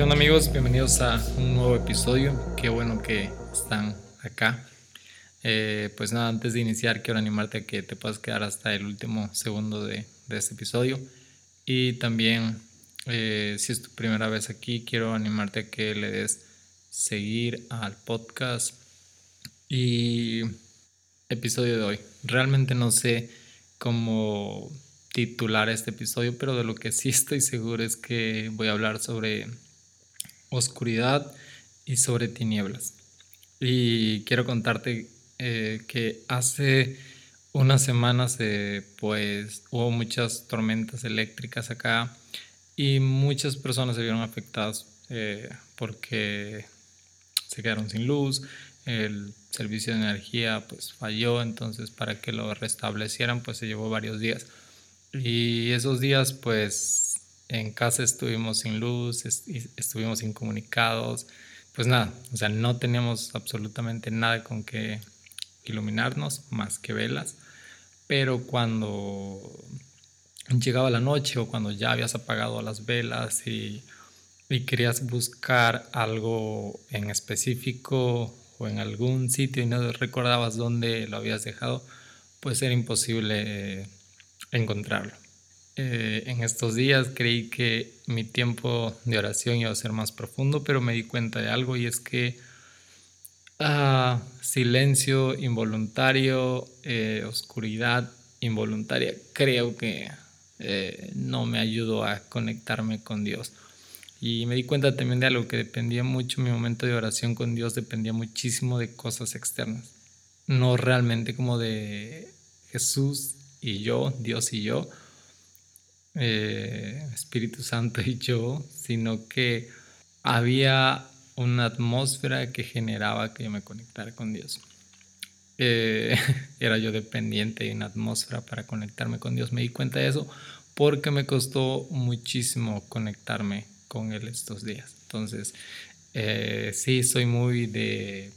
¿Qué onda amigos? Bienvenidos a un nuevo episodio. Qué bueno que están acá. Eh, pues nada, antes de iniciar quiero animarte a que te puedas quedar hasta el último segundo de, este episodio. Y también, eh, si es tu primera vez aquí, quiero animarte a que le des seguir al podcast. Y episodio de hoy. Realmente no sé cómo titular este episodio, pero de lo que sí estoy seguro es que voy a hablar sobre oscuridad y sobre tinieblas. Y quiero contarte eh, que hace unas semanas eh, pues hubo muchas tormentas eléctricas acá y muchas personas se vieron afectadas eh, porque se quedaron sin luz, el servicio de energía pues falló, entonces para que lo restablecieran pues se llevó varios días. Y esos días pues en casa estuvimos sin luz, estuvimos incomunicados, pues nada, o sea, no teníamos absolutamente nada con que iluminarnos más que velas, pero cuando llegaba la noche o cuando ya habías apagado las velas y, y querías buscar algo en específico o en algún sitio y no recordabas dónde lo habías dejado, pues era imposible encontrarlo. Eh, en estos días creí que mi tiempo de oración iba a ser más profundo, pero me di cuenta de algo y es que ah, silencio involuntario, eh, oscuridad involuntaria, creo que eh, no me ayudó a conectarme con Dios. Y me di cuenta también de algo que dependía mucho, mi momento de oración con Dios dependía muchísimo de cosas externas, no realmente como de Jesús y yo, Dios y yo, eh, Espíritu Santo y yo, sino que había una atmósfera que generaba que yo me conectara con Dios. Eh, era yo dependiente de una atmósfera para conectarme con Dios. Me di cuenta de eso porque me costó muchísimo conectarme con Él estos días. Entonces, eh, sí, soy muy de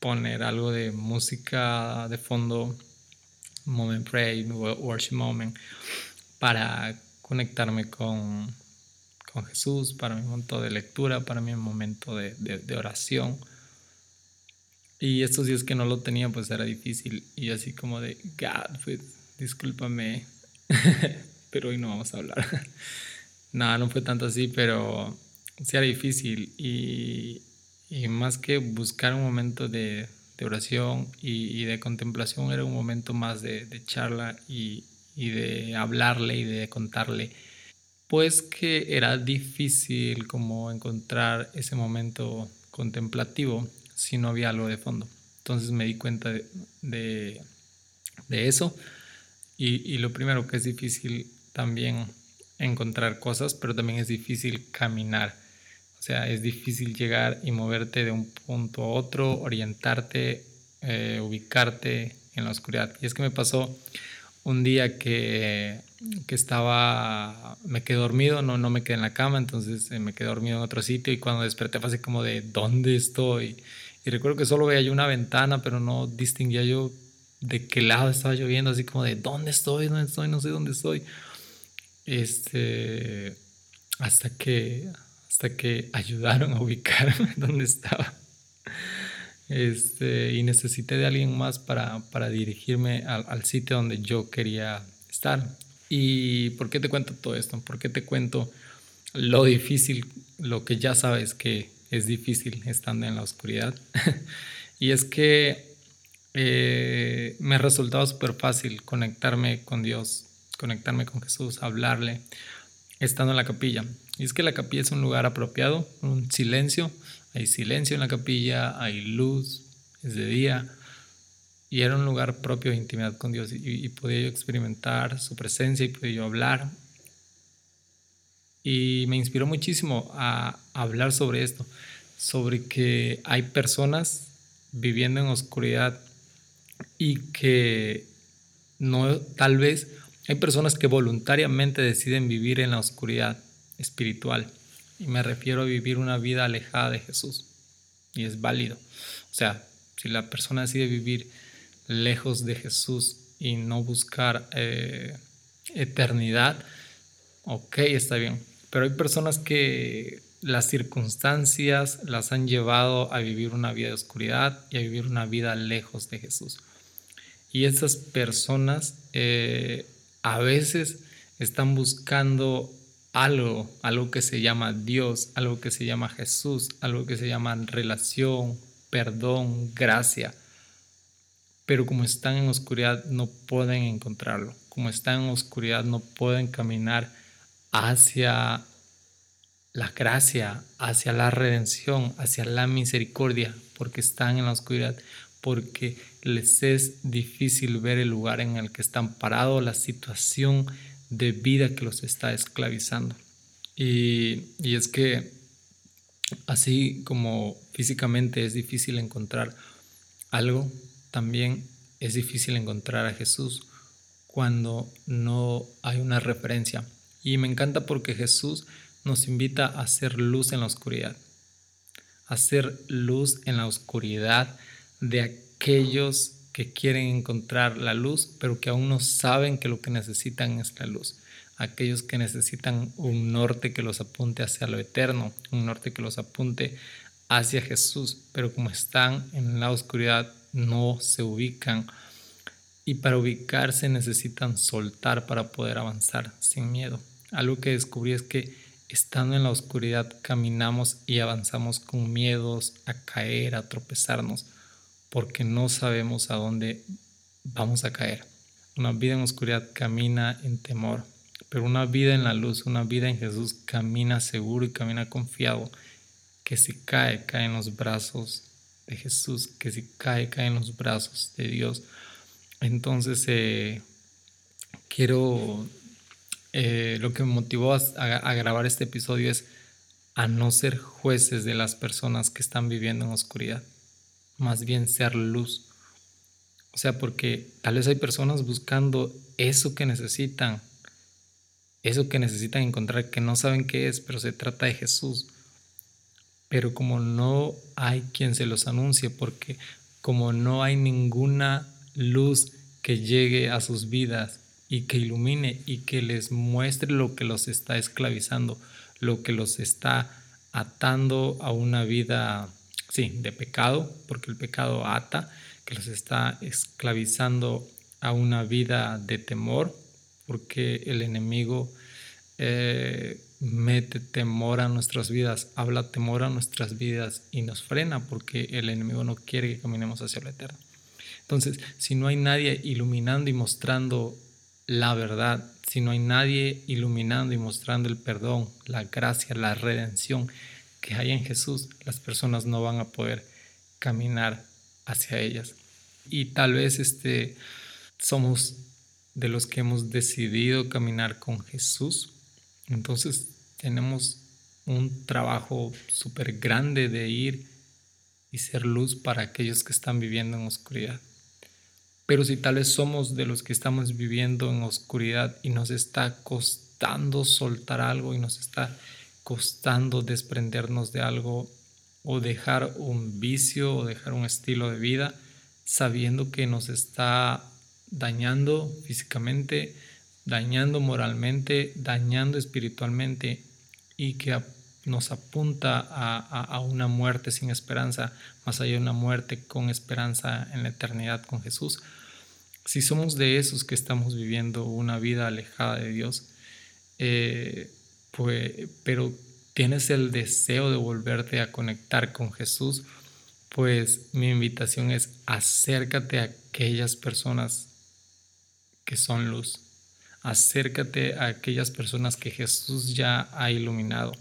poner algo de música de fondo, moment pray, worship moment, para conectarme con, con Jesús, para mi momento de lectura, para mi momento de, de, oración. Y estos días que no lo tenía, pues era difícil. Y así como de, God, pues discúlpame, pero hoy no vamos a hablar. Nada, no fue tanto así, pero sí era difícil. Y, y más que buscar un momento de, de oración y, y, de contemplación, era un momento más de, de charla y, y, de hablarle y de contarle. Pues que era difícil como encontrar ese momento contemplativo si no había algo de fondo. Entonces me di cuenta de, de, de eso. Y, y lo primero que es difícil también encontrar cosas, pero también es difícil caminar. O sea, es difícil llegar y moverte de un punto a otro, orientarte, eh, ubicarte en la oscuridad. Y es que me pasó un día que, que, estaba, me quedé dormido, no, no me quedé en la cama, entonces eh, me quedé dormido en otro sitio y cuando desperté fue así como de, ¿dónde estoy? Y recuerdo que solo veía yo una ventana, pero no distinguía yo de qué lado estaba lloviendo, así como de, ¿dónde estoy? ¿Dónde estoy? No sé dónde estoy. Este, hasta que, hasta que ayudaron a ubicarme donde estaba. Este, y necesité de alguien más para, para dirigirme al, al, sitio donde yo quería estar. ¿Y por qué te cuento todo esto? ¿Por qué te cuento lo difícil, lo que ya sabes que es difícil estando en la oscuridad? y es que eh, me resultaba súper fácil conectarme con Dios conectarme con Jesús, hablarle, estando en la capilla. Y es que la capilla es un lugar apropiado, un silencio, hay silencio en la capilla, hay luz, es de día, y era un lugar propio de intimidad con Dios y, podía yo experimentar su presencia y podía yo hablar. Y me inspiró muchísimo a hablar sobre esto, sobre que hay personas viviendo en oscuridad y que no tal vez hay personas que voluntariamente deciden vivir en la oscuridad espiritual y me refiero a vivir una vida alejada de Jesús y es válido. O sea, si la persona decide vivir lejos de Jesús y no buscar eh, eternidad, ok, está bien. Pero hay personas que las circunstancias las han llevado a vivir una vida de oscuridad y a vivir una vida lejos de Jesús. Y esas personas eh, a veces están buscando algo, algo que se llama Dios, algo que se llama Jesús, algo que se llama relación, perdón, gracia. Pero como están en oscuridad no pueden encontrarlo. Como están en oscuridad no pueden caminar hacia la gracia, hacia la redención, hacia la misericordia, porque están en la oscuridad, porque les es difícil ver el lugar en el que están parados, la situación de vida que los está esclavizando. Y, es que así como físicamente es difícil encontrar algo, también es difícil encontrar a Jesús cuando no hay una referencia. Y me encanta porque Jesús nos invita a hacer luz en la oscuridad, a hacer luz en la oscuridad de aquellos que quieren encontrar la luz, pero que aún no saben que lo que necesitan es la luz. Aquellos que necesitan un norte que los apunte hacia lo eterno, un norte que los apunte hacia Jesús, pero como están en la oscuridad no se ubican y para ubicarse necesitan soltar para poder avanzar sin miedo. Algo que descubrí es que estando en la oscuridad caminamos y avanzamos con miedos a caer, a tropezarnos porque no sabemos a dónde vamos a caer. Una vida en oscuridad camina en temor, pero una vida en la luz, una vida en Jesús camina seguro y camina confiado, que si cae, cae en los brazos de Jesús, que si cae, cae en los brazos de Dios. Entonces, eh, quiero, eh, lo que me motivó a grabar este episodio es a no ser jueces de las personas que están viviendo en oscuridad más bien ser luz. O sea, porque tal vez hay personas buscando eso que necesitan, eso que necesitan encontrar, que no saben qué es, pero se trata de Jesús. Pero como no hay quien se los anuncie, porque como no hay ninguna luz que llegue a sus vidas y que ilumine y que les muestre lo que los está esclavizando, lo que los está atando a una vida sí, de pecado, porque el pecado ata, que los está esclavizando a una vida de temor, porque el enemigo eh, mete temor a nuestras vidas, habla temor a nuestras vidas y nos frena porque el enemigo no quiere que caminemos hacia la eterno. Entonces, si no hay nadie iluminando y mostrando la verdad, si no hay nadie iluminando y mostrando el perdón, la gracia, la redención, que hay en Jesús, las personas no van a poder caminar hacia ellas. Y tal vez este, somos de los que hemos decidido caminar con Jesús. Entonces tenemos un trabajo súper grande de ir y ser luz para aquellos que están viviendo en oscuridad. Pero si tal vez somos de los que estamos viviendo en oscuridad y nos está costando soltar algo y nos está costando desprendernos de algo o dejar un vicio o dejar un estilo de vida sabiendo que nos está dañando físicamente, dañando moralmente, dañando espiritualmente y que nos apunta a, una muerte sin esperanza, más allá de una muerte con esperanza en la eternidad con Jesús. Si somos de esos que estamos viviendo una vida alejada de Dios, eh, pues, pero tienes el deseo de volverte a conectar con Jesús, pues mi invitación es acércate a aquellas personas que son luz. Acércate a aquellas personas que Jesús ya ha iluminado.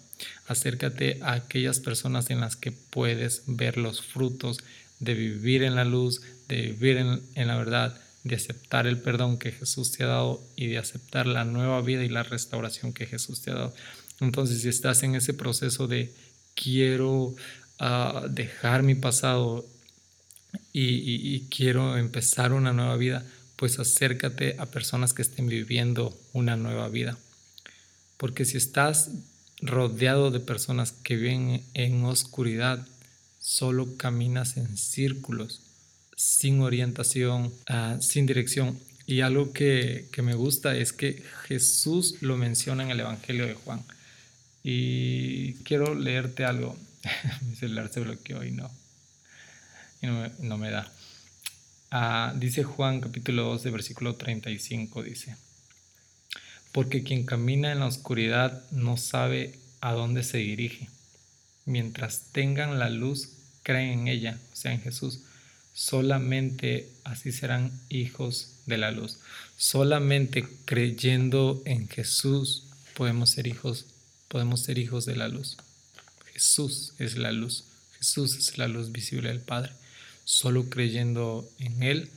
Acércate a aquellas personas en las que puedes ver los frutos de vivir en la luz, de vivir en, en la verdad, de aceptar el perdón que Jesús te ha dado y de aceptar la nueva vida y la restauración que Jesús te ha dado. Entonces, si estás en ese proceso de quiero ah, dejar mi pasado y, quiero empezar una nueva vida, pues acércate a personas que estén viviendo una nueva vida. Porque si estás rodeado de personas que viven en oscuridad, solo caminas en círculos, sin orientación, ah, sin dirección. Y algo que, que, me gusta es que Jesús lo menciona en el Evangelio de Juan Y quiero leerte algo. Mi celular se bloqueó y no, y no, me, da. Ah, dice Juan capítulo 12, versículo 35, dice, porque quien camina en la oscuridad no sabe a dónde se dirige. Mientras tengan la luz, creen en ella, o sea, en Jesús. Solamente así serán hijos de la luz. Solamente creyendo en Jesús podemos ser hijos, podemos ser hijos de la luz. Jesús es la luz. Jesús es la luz visible del Padre. Solo creyendo en Él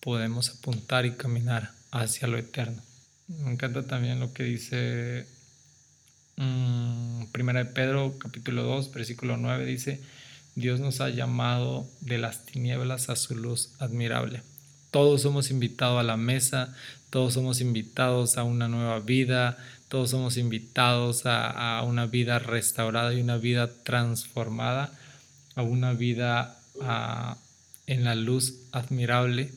podemos apuntar y caminar hacia lo eterno. Me encanta también lo que dice um, Primera de Pedro, capítulo 2, versículo 9, dice, Dios nos ha llamado de las tinieblas a su luz admirable. Todos somos invitados a la mesa, todos somos invitados a una nueva vida, todos somos invitados a, una vida restaurada y una vida transformada, a una vida en la luz admirable,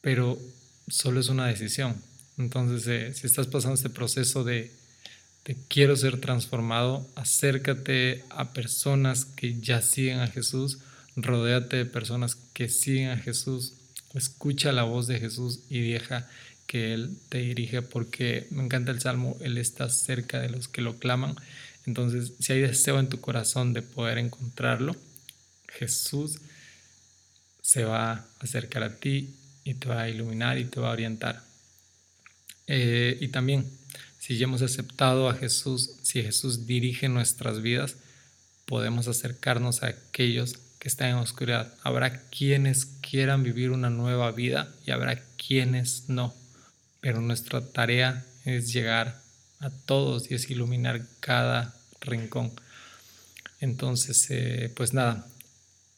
pero solo es una decisión. Entonces, eh, si estás pasando este proceso de, de quiero ser transformado, acércate a personas que ya siguen a Jesús, rodéate de personas que siguen a Jesús, escucha la voz de Jesús y deja que Él te dirige porque me encanta el Salmo, Él está cerca de los que lo claman. Entonces, si hay deseo en tu corazón de poder encontrarlo, Jesús se va a acercar a ti y te va a iluminar y te va a orientar. Eh, y también, si ya hemos aceptado a Jesús, si Jesús dirige nuestras vidas, podemos acercarnos a aquellos que están en oscuridad. Habrá quienes quieran vivir una nueva vida y habrá quienes no. Pero nuestra tarea es llegar a todos y es iluminar cada rincón. Entonces, eh, pues nada,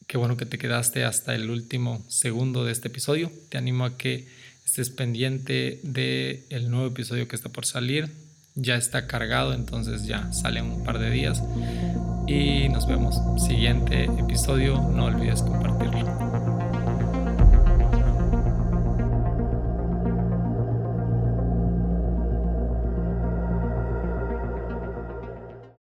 Qué bueno que te quedaste hasta el último segundo de este episodio. Te animo a que estés pendiente del el nuevo episodio que está por salir. Ya está cargado, entonces ya sale en un par de días. Y nos vemos. Siguiente episodio, no olvides compartirlo.